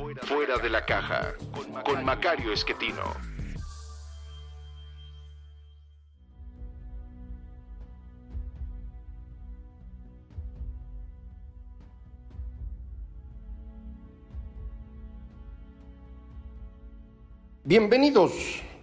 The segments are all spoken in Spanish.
Fuera de la Caja con Macario Esquetino. Bienvenidos,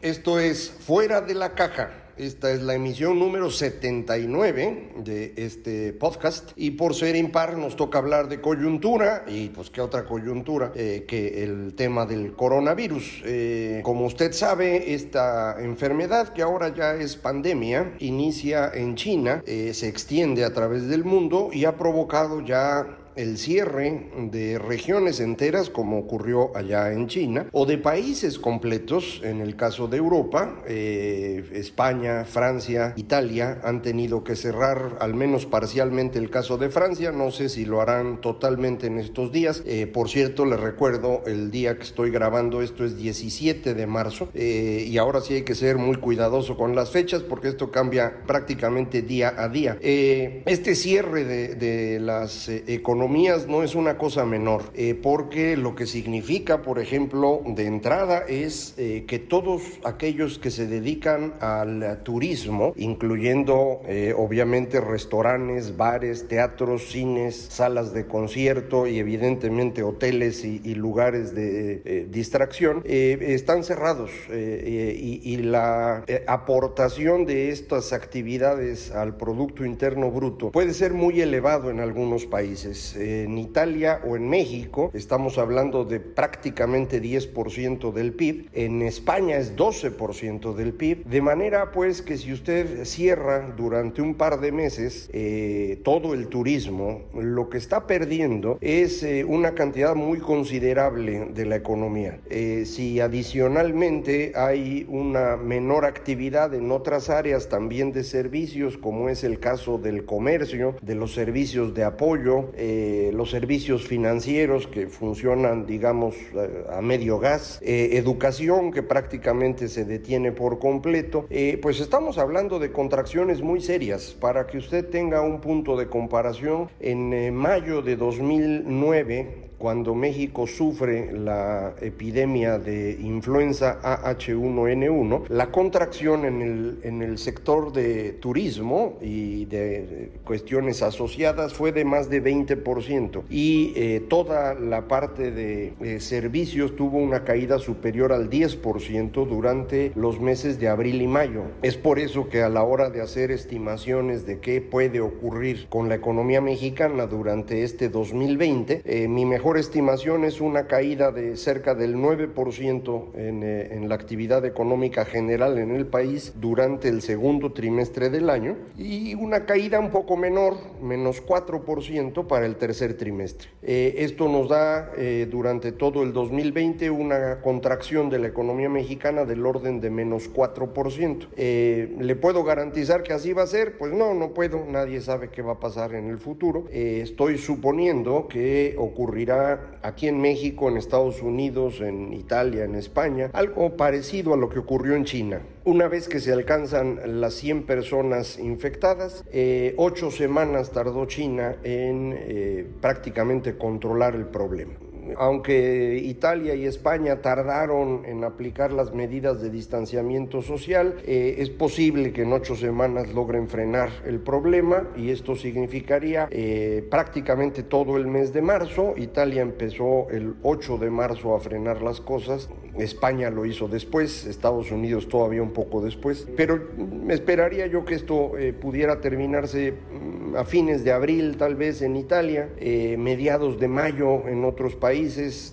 esto es Fuera de la Caja. Esta es la emisión número 79 de este podcast y por ser impar nos toca hablar de coyuntura y pues qué otra coyuntura eh, que el tema del coronavirus. Eh, como usted sabe, esta enfermedad que ahora ya es pandemia inicia en China, eh, se extiende a través del mundo y ha provocado ya el cierre de regiones enteras como ocurrió allá en China o de países completos, en el caso de Europa, eh, España, Francia, Italia han tenido que cerrar al menos parcialmente el caso de Francia, no sé si lo harán totalmente en estos días, eh, por cierto les recuerdo el día que estoy grabando esto es 17 de marzo eh, y ahora sí hay que ser muy cuidadoso con las fechas porque esto cambia prácticamente día a día. este cierre de, de las economías no es una cosa menor, eh, porque lo que significa, por ejemplo, de entrada es eh, que todos aquellos que se dedican al turismo, incluyendo eh, obviamente restaurantes, bares, teatros, cines, salas de concierto y evidentemente hoteles y, lugares de distracción, están cerrados y, y, la aportación de estas actividades al Producto Interno Bruto puede ser muy elevado en algunos países en Italia o en México estamos hablando de prácticamente 10% del PIB, en España es 12% del PIB, de manera pues que si usted cierra durante un par de meses eh, todo el turismo, lo que está perdiendo es eh, una cantidad muy considerable de la economía. Eh, si adicionalmente hay una menor actividad en otras áreas también de servicios, como es el caso del comercio, de los servicios de apoyo, los servicios financieros que funcionan, digamos, eh, a medio gas, eh, educación que prácticamente se detiene por completo, pues estamos hablando de contracciones muy serias. Para que usted tenga un punto de comparación, en mayo de 2009, cuando México sufre la epidemia de influenza AH1N1, la contracción en el, en el sector de turismo y de cuestiones asociadas fue de más de 20% y eh, toda la parte de eh, servicios tuvo una caída superior al 10% durante los meses de abril y mayo. Es por eso que a la hora de hacer estimaciones de qué puede ocurrir con la economía mexicana durante este 2020, eh, mi mejor estimación es una caída de cerca del 9% en, eh, en la actividad económica general en el país durante el segundo trimestre del año y una caída un poco menor, menos 4% para el tercer trimestre. Eh, esto nos da eh, durante todo el 2020 una contracción de la economía mexicana del orden de menos 4%. ¿Le puedo garantizar que así va a ser? Pues no, no puedo, nadie sabe qué va a pasar en el futuro. estoy suponiendo que ocurrirá aquí en México, en Estados Unidos, en Italia, en España, algo parecido a lo que ocurrió en China. Una vez que se alcanzan las 100 personas infectadas, eh, ocho semanas tardó China en eh, prácticamente controlar el problema aunque Italia y España tardaron en aplicar las medidas de distanciamiento social, eh, es posible que en ocho semanas logren frenar el problema y esto significaría eh, prácticamente todo el mes de marzo. Italia empezó el 8 de marzo a frenar las cosas, España lo hizo después, Estados Unidos todavía un poco después, pero esperaría yo que esto eh, pudiera terminarse mm, a fines de abril, tal vez en Italia, mediados de mayo en otros países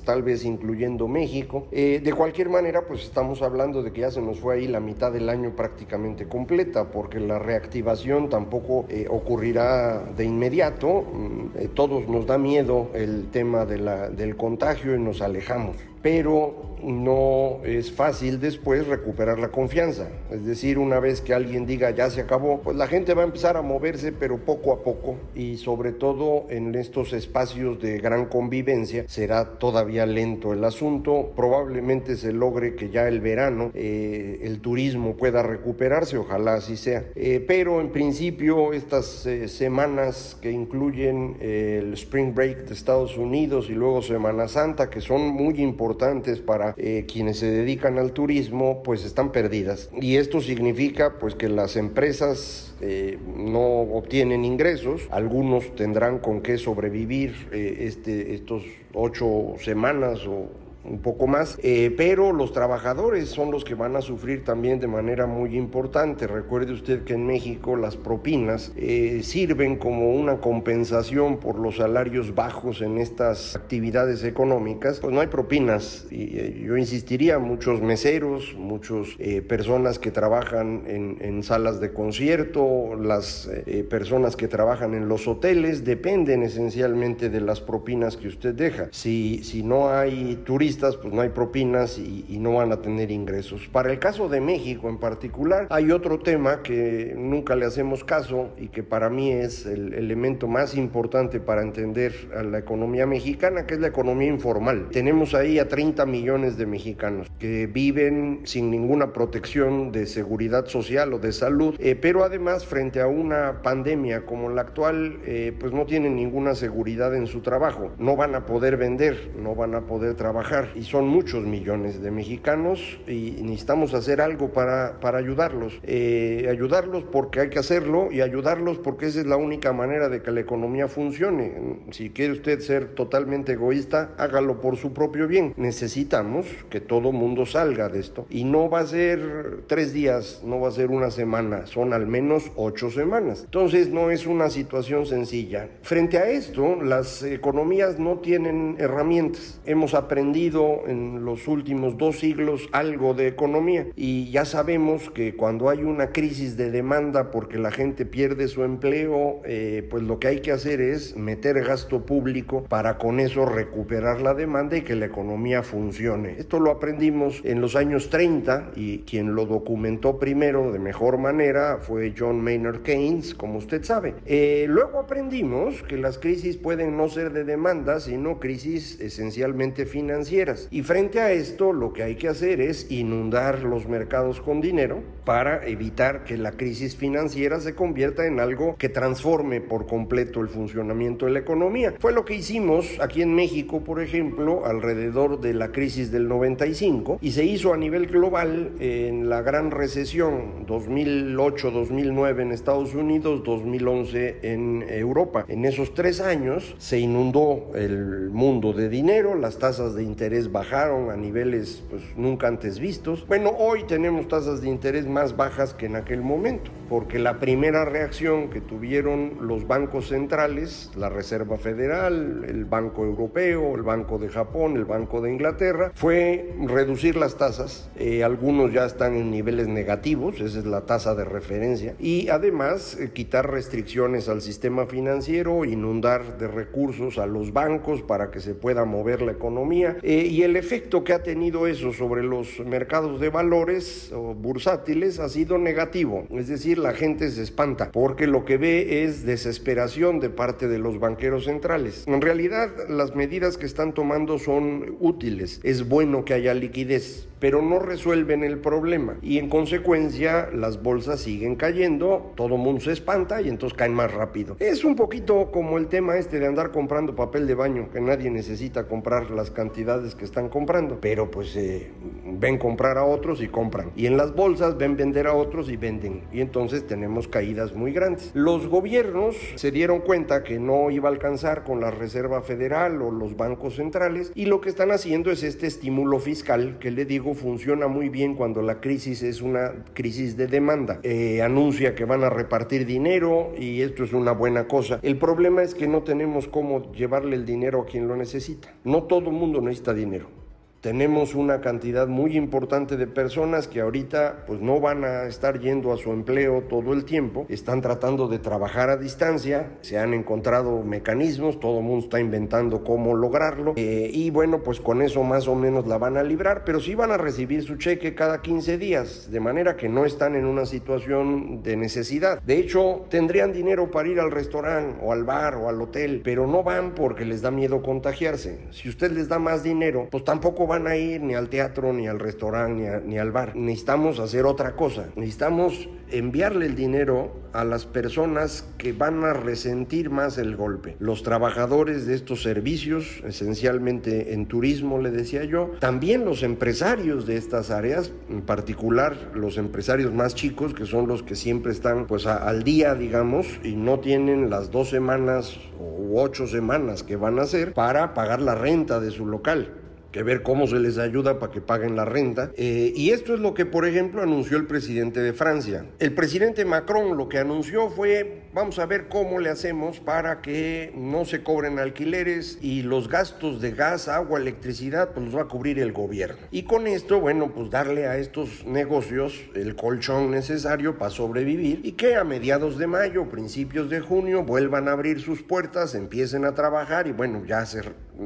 tal vez incluyendo México. Eh, de cualquier manera, pues estamos hablando de que ya se nos fue ahí la mitad del año prácticamente completa, porque la reactivación tampoco eh, ocurrirá de inmediato. Mm, eh, todos nos da miedo el tema del contagio y nos alejamos. Pero no es fácil después recuperar la confianza. Es decir, una vez que alguien diga ya se acabó, pues la gente va a empezar a moverse, pero poco a poco y sobre todo en estos espacios de gran convivencia será todavía lento el asunto. Probablemente se logre que ya el verano eh, el turismo pueda recuperarse, ojalá así sea. Eh, pero en principio estas eh, semanas que incluyen el Spring Break de Estados Unidos y luego Semana Santa, que son muy importantes para eh, quienes se dedican al turismo pues están perdidas. Y esto significa pues que las empresas eh, no obtienen ingresos, algunos tendrán con qué sobrevivir eh, este, estos ocho semanas o un poco más, eh, pero los trabajadores son los que van a sufrir también de manera muy importante. Recuerde usted que en México las propinas eh, sirven como una compensación por los salarios bajos en estas actividades económicas. Pues no hay propinas eh, yo insistiría, muchos meseros, muchas personas que trabajan en, en, salas de concierto, las personas que trabajan en los hoteles, dependen esencialmente de las propinas que usted deja. Si, si no hay turistas, pues no hay propinas y, no van a tener ingresos. Para el caso de México en particular, hay otro tema que nunca le hacemos caso y que para mí es el elemento más importante para entender a la economía mexicana, que es la economía informal. Tenemos ahí a 30 millones de mexicanos que viven sin ninguna protección de seguridad social o de salud, eh, pero además frente a una pandemia como la actual, eh, pues no tienen ninguna seguridad en su trabajo, no van a poder vender, no van a poder trabajar y son muchos millones de mexicanos y necesitamos hacer algo para, para ayudarlos. Eh, ayudarlos porque hay que hacerlo y ayudarlos porque esa es la única manera de que la economía funcione. Si quiere usted ser totalmente egoísta, hágalo por su propio bien. Necesitamos que todo mundo salga de esto y no va a ser tres días, no va a ser una semana, son al menos ocho semanas. Entonces no es una situación sencilla. Frente a esto, las economías no tienen herramientas. Hemos aprendido en los últimos dos siglos algo de economía y ya sabemos que cuando hay una crisis de demanda porque la gente pierde su empleo, eh, pues lo que hay que hacer es meter gasto público para con eso recuperar la demanda y que la economía funcione. Esto lo aprendimos en los años 30 y quien lo documentó primero de mejor manera fue John Maynard Keynes, como usted sabe. Eh, luego aprendimos que las crisis pueden no ser de demanda, sino crisis esencialmente financieras y frente a esto, lo que hay que hacer es inundar los mercados con dinero para evitar que la crisis financiera se convierta en algo que transforme por completo el funcionamiento de la economía. Fue lo que hicimos aquí en México, por ejemplo, alrededor de la crisis del 95 y se hizo a nivel global en la gran recesión 2008-2009 en Estados Unidos, 2011 en Europa. En esos tres años se inundó el mundo de dinero, las tasas de interés bajaron a niveles pues, nunca antes vistos. Bueno, hoy tenemos tasas de interés más bajas que en aquel momento, porque la primera reacción que tuvieron los bancos centrales, la Reserva Federal, el Banco Europeo, el Banco de Japón, el Banco de Inglaterra, fue reducir las tasas. Eh, algunos ya están en niveles negativos, esa es la tasa de referencia, y además eh, quitar restricciones al sistema financiero, inundar de recursos a los bancos para que se pueda mover la economía. Eh, y el efecto que ha tenido eso sobre los mercados de valores o bursátiles ha sido negativo. Es decir, la gente se espanta porque lo que ve es desesperación de parte de los banqueros centrales. En realidad, las medidas que están tomando son útiles. Es bueno que haya liquidez, pero no resuelven el problema. Y en consecuencia, las bolsas siguen cayendo, todo mundo se espanta y entonces caen más rápido. Es un poquito como el tema este de andar comprando papel de baño, que nadie necesita comprar las cantidades que están comprando, pero pues eh, ven comprar a otros y compran. Y en las bolsas ven vender a otros y venden. Y entonces tenemos caídas muy grandes. Los gobiernos se dieron cuenta que no iba a alcanzar con la Reserva Federal o los bancos centrales y lo que están haciendo es este estímulo fiscal que le digo funciona muy bien cuando la crisis es una crisis de demanda. Eh, anuncia que van a repartir dinero y esto es una buena cosa. El problema es que no tenemos cómo llevarle el dinero a quien lo necesita. No todo el mundo necesita dinero tenemos una cantidad muy importante de personas que ahorita pues no van a estar yendo a su empleo todo el tiempo, están tratando de trabajar a distancia, se han encontrado mecanismos, todo el mundo está inventando cómo lograrlo. Eh, y bueno pues con eso más o menos la van a librar, pero sí van a recibir su cheque cada 15 días, de manera que no están en una situación de necesidad. De hecho, tendrían dinero para ir al restaurante o al bar o al hotel, pero no van porque les da miedo contagiarse. Si usted les da más dinero, pues tampoco van a ir ni al teatro, ni al restaurante, ni, ni al bar. Necesitamos hacer otra cosa. Necesitamos enviarle el dinero a las personas que van a resentir más el golpe. Los trabajadores de estos servicios, esencialmente en turismo, le decía yo, también los empresarios de estas áreas, en particular los empresarios más chicos, que son los que siempre están pues a, al día, digamos, y no tienen las dos semanas u ocho semanas que van a hacer para pagar la renta de su local que ver cómo se les ayuda para que paguen la renta. Eh, y esto es lo que, por ejemplo, anunció el presidente de Francia. El presidente Macron lo que anunció fue, vamos a ver cómo le hacemos para que no se cobren alquileres y los gastos de gas, agua, electricidad, pues los va a cubrir el gobierno. Y con esto, bueno, pues darle a estos negocios el colchón necesario para sobrevivir y que a mediados de mayo, principios de junio, vuelvan a abrir sus puertas, empiecen a trabajar y bueno, ya se,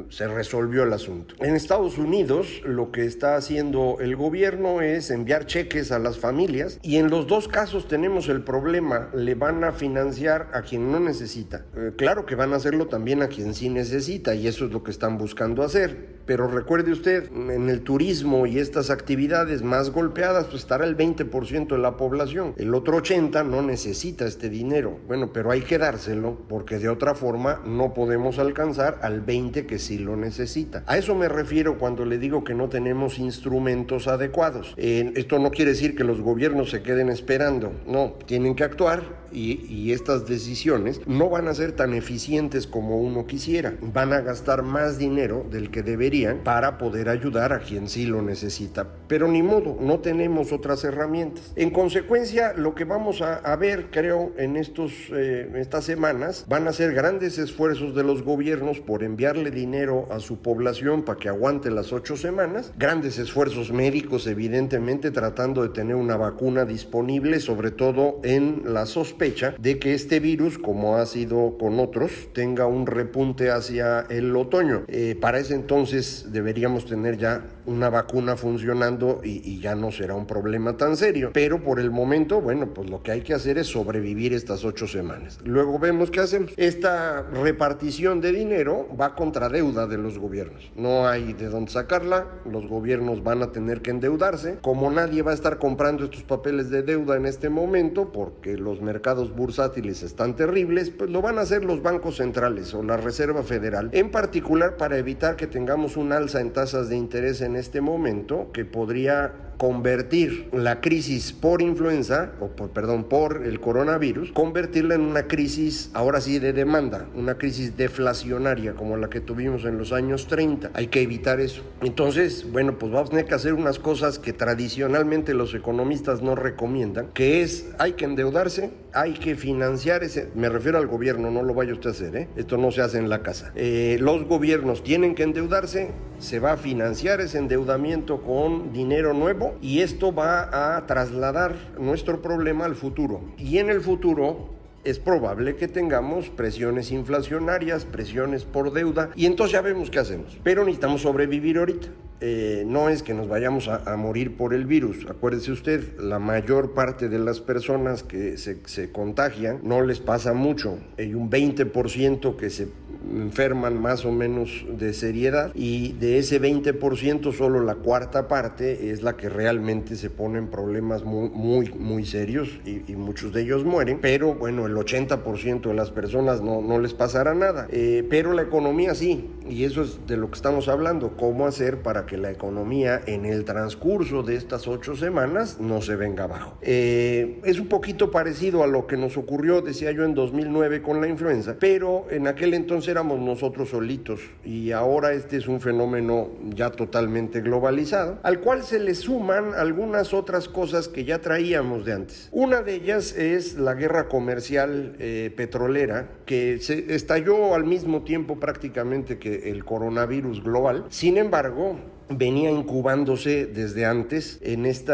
se resolvió el asunto. En Estados Unidos lo que está haciendo el gobierno es enviar cheques a las familias y en los dos casos tenemos el problema, le van a financiar a quien no necesita. Eh, claro que van a hacerlo también a quien sí necesita y eso es lo que están buscando hacer. Pero recuerde usted, en el turismo y estas actividades más golpeadas, pues estará el 20% de la población. El otro 80% no necesita este dinero. Bueno, pero hay que dárselo porque de otra forma no podemos alcanzar al 20% que sí lo necesita. A eso me refiero cuando le digo que no tenemos instrumentos adecuados. Eh, esto no quiere decir que los gobiernos se queden esperando. No, tienen que actuar y, y estas decisiones no van a ser tan eficientes como uno quisiera. Van a gastar más dinero del que deberían para poder ayudar a quien sí lo necesita. Pero ni modo, no tenemos otras herramientas. En consecuencia, lo que vamos a, a ver, creo, en estos, eh, estas semanas, van a ser grandes esfuerzos de los gobiernos por enviarle dinero a su población para que aguante las ocho semanas. Grandes esfuerzos médicos, evidentemente, tratando de tener una vacuna disponible, sobre todo en la sospecha de que este virus, como ha sido con otros, tenga un repunte hacia el otoño. Eh, para ese entonces, deberíamos tener ya una vacuna funcionando y, y, ya no será un problema tan serio. Pero por el momento, bueno, pues lo que hay que hacer es sobrevivir estas ocho semanas. Luego vemos qué hacemos. Esta repartición de dinero va contra deuda de los gobiernos. No hay de dónde sacarla. Los gobiernos van a tener que endeudarse. Como nadie va a estar comprando estos papeles de deuda en este momento, porque los mercados bursátiles están terribles, pues lo van a hacer los bancos centrales o la Reserva Federal, en particular para evitar que tengamos un alza en tasas de interés en este momento que podría convertir la crisis por influenza, o por, perdón, por el coronavirus, convertirla en una crisis ahora sí de demanda, una crisis deflacionaria como la que tuvimos en los años 30. Hay que evitar eso. Entonces, bueno, pues vamos a tener que hacer unas cosas que tradicionalmente los economistas no recomiendan, que es hay que endeudarse, hay que financiar ese, me refiero al gobierno, no lo vaya usted a hacer, ¿eh? esto no se hace en la casa. Eh, los gobiernos tienen que endeudarse, se va a financiar ese endeudamiento con dinero nuevo y esto va a trasladar nuestro problema al futuro. Y en el futuro es probable que tengamos presiones inflacionarias, presiones por deuda, y entonces ya vemos qué hacemos. Pero necesitamos sobrevivir ahorita. Eh, no es que nos vayamos a, morir por el virus. Acuérdese usted, la mayor parte de las personas que se, se contagian no les pasa mucho. Hay un 20% que se enferman más o menos de seriedad y de ese 20% solo la cuarta parte es la que realmente se pone en problemas muy, muy, muy serios y, y muchos de ellos mueren, pero bueno, el 80% de las personas no, no les pasará nada, eh, pero la economía sí, y eso es de lo que estamos hablando, cómo hacer para que la economía en el transcurso de estas ocho semanas no se venga abajo. Eh, es un poquito parecido a lo que nos ocurrió, decía yo, en 2009 con la influenza, pero en aquel entonces éramos nosotros solitos y ahora este es un fenómeno ya totalmente globalizado, al cual se le suman algunas otras cosas que ya traíamos de antes. Una de ellas es la guerra comercial eh, petrolera que se estalló al mismo tiempo prácticamente que el coronavirus global. Sin embargo, venía incubándose desde antes en este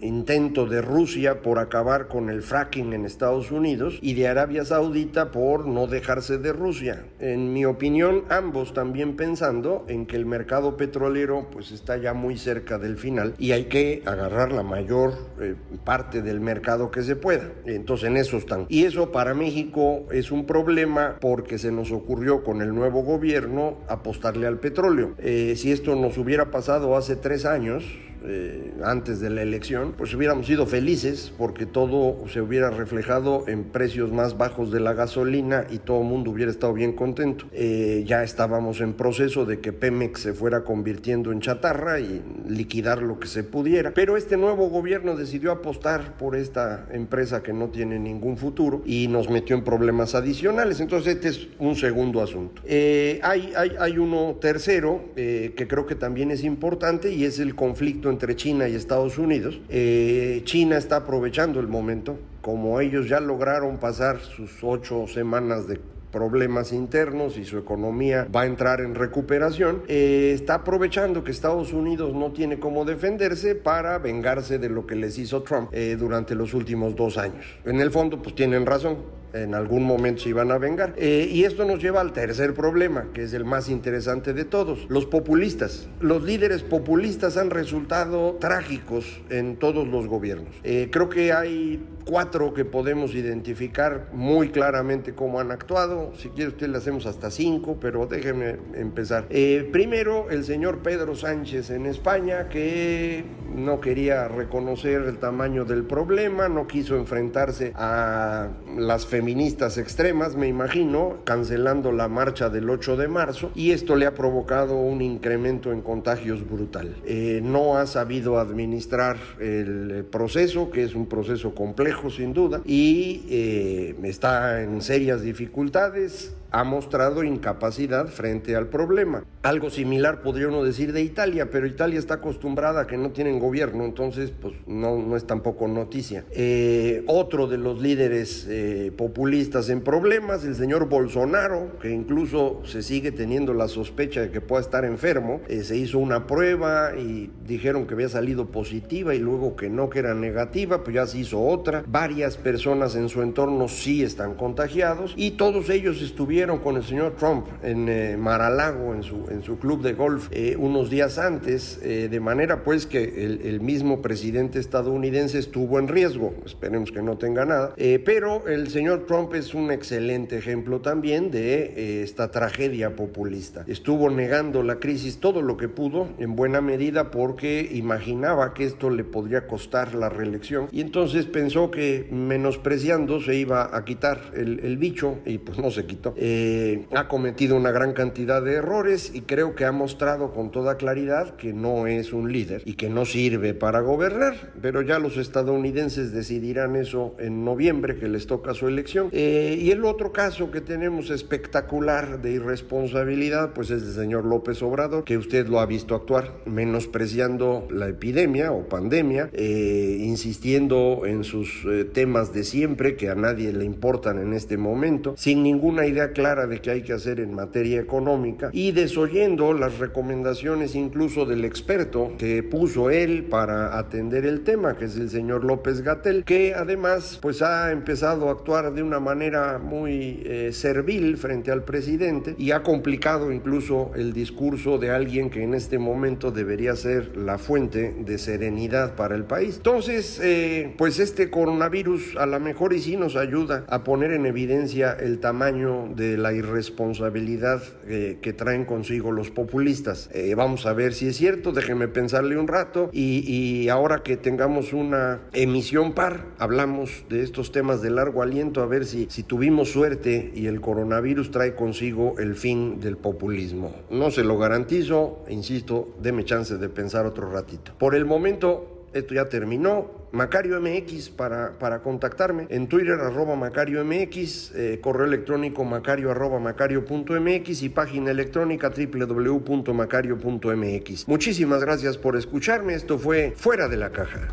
intento de Rusia por acabar con el fracking en Estados Unidos y de Arabia Saudita por no dejarse de Rusia. En mi opinión, ambos también pensando en que el mercado petrolero pues está ya muy cerca del final y hay que agarrar la mayor eh, parte del mercado que se pueda. Entonces en eso están. Y eso para México es un problema porque se nos ocurrió con el nuevo gobierno apostarle al petróleo. Eh, si esto nos hubiera pasado hace tres años, eh, antes de la elección, pues hubiéramos sido felices porque todo se hubiera reflejado en precios más bajos de la gasolina y todo el mundo hubiera estado bien contento. Eh, ya estábamos en proceso de que Pemex se fuera convirtiendo en chatarra y liquidar lo que se pudiera. Pero este nuevo gobierno decidió apostar por esta empresa que no tiene ningún futuro y nos metió en problemas adicionales. Entonces este es un segundo asunto. Eh, hay, hay, hay, uno tercero que creo que también es importante y es el conflicto entre China y Estados Unidos. Eh, China está aprovechando el momento, como ellos ya lograron pasar sus ocho semanas de problemas internos y su economía va a entrar en recuperación, eh, está aprovechando que Estados Unidos no tiene cómo defenderse para vengarse de lo que les hizo Trump eh, durante los últimos dos años. En el fondo, pues tienen razón en algún momento se iban a vengar. Eh, y esto nos lleva al tercer problema, que es el más interesante de todos, los populistas. Los líderes populistas han resultado trágicos en todos los gobiernos. Eh, creo que hay cuatro que podemos identificar muy claramente cómo han actuado. Si quiere usted le hacemos hasta cinco, pero déjeme empezar. Eh, primero, el señor Pedro Sánchez en España, que no quería reconocer el tamaño del problema, no quiso enfrentarse a las feministas extremas, me imagino, cancelando la marcha del 8 de marzo y esto le ha provocado un incremento en contagios brutal. Eh, no ha sabido administrar el proceso, que es un proceso complejo sin duda, y eh, está en serias dificultades ha mostrado incapacidad frente al problema. Algo similar podría uno decir de Italia, pero Italia está acostumbrada a que no tienen gobierno, entonces pues no, no es tampoco noticia. Eh, otro de los líderes eh, populistas en problemas, el señor Bolsonaro, que incluso se sigue teniendo la sospecha de que pueda estar enfermo, eh, se hizo una prueba y dijeron que había salido positiva y luego que no, que era negativa, pues ya se hizo otra. Varias personas en su entorno sí están contagiados y todos ellos estuvieron con el señor Trump en eh, Maralago, en su, en su club de golf, eh, unos días antes, eh, de manera pues que el, el, mismo presidente estadounidense estuvo en riesgo, esperemos que no tenga nada, pero el señor Trump es un excelente ejemplo también de esta tragedia populista. Estuvo negando la crisis todo lo que pudo, en buena medida porque imaginaba que esto le podría costar la reelección y entonces pensó que menospreciando se iba a quitar el, el bicho y pues no se quitó. Eh, ha cometido una gran cantidad de errores y creo que ha mostrado con toda claridad que no es un líder y que no sirve para gobernar, pero ya los estadounidenses decidirán eso en noviembre que les toca su elección. Eh, y el otro caso que tenemos espectacular de irresponsabilidad, pues es el señor López Obrador, que usted lo ha visto actuar, menospreciando la epidemia o pandemia, eh, insistiendo en sus temas de siempre que a nadie le importan en este momento, sin ninguna idea clara de qué hay que hacer en materia económica y desoyendo las recomendaciones incluso del experto que puso él para atender el tema, que es el señor López Gatel, que además pues ha empezado a actuar de una manera muy eh, servil frente al presidente y ha complicado incluso el discurso de alguien que en este momento debería ser la fuente de serenidad para el país. Entonces, eh, pues este coronavirus a lo mejor y sí nos ayuda a poner en evidencia el tamaño de la irresponsabilidad eh, que traen consigo los populistas. Eh, vamos a ver si es cierto, déjenme pensarle un rato y, ahora que tengamos una emisión par, hablamos de estos temas de largo aliento, a ver si, si tuvimos suerte y el coronavirus trae consigo el fin del populismo. No se lo garantizo, insisto, deme chance de pensar otro ratito. Por el momento, esto ya terminó. Macario MX para, para contactarme. En Twitter, arroba Macario MX, eh, correo electrónico macario arroba macario.mx y página electrónica www.macario.mx. Muchísimas gracias por escucharme. Esto fue Fuera de la Caja.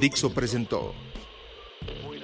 Dixo presentó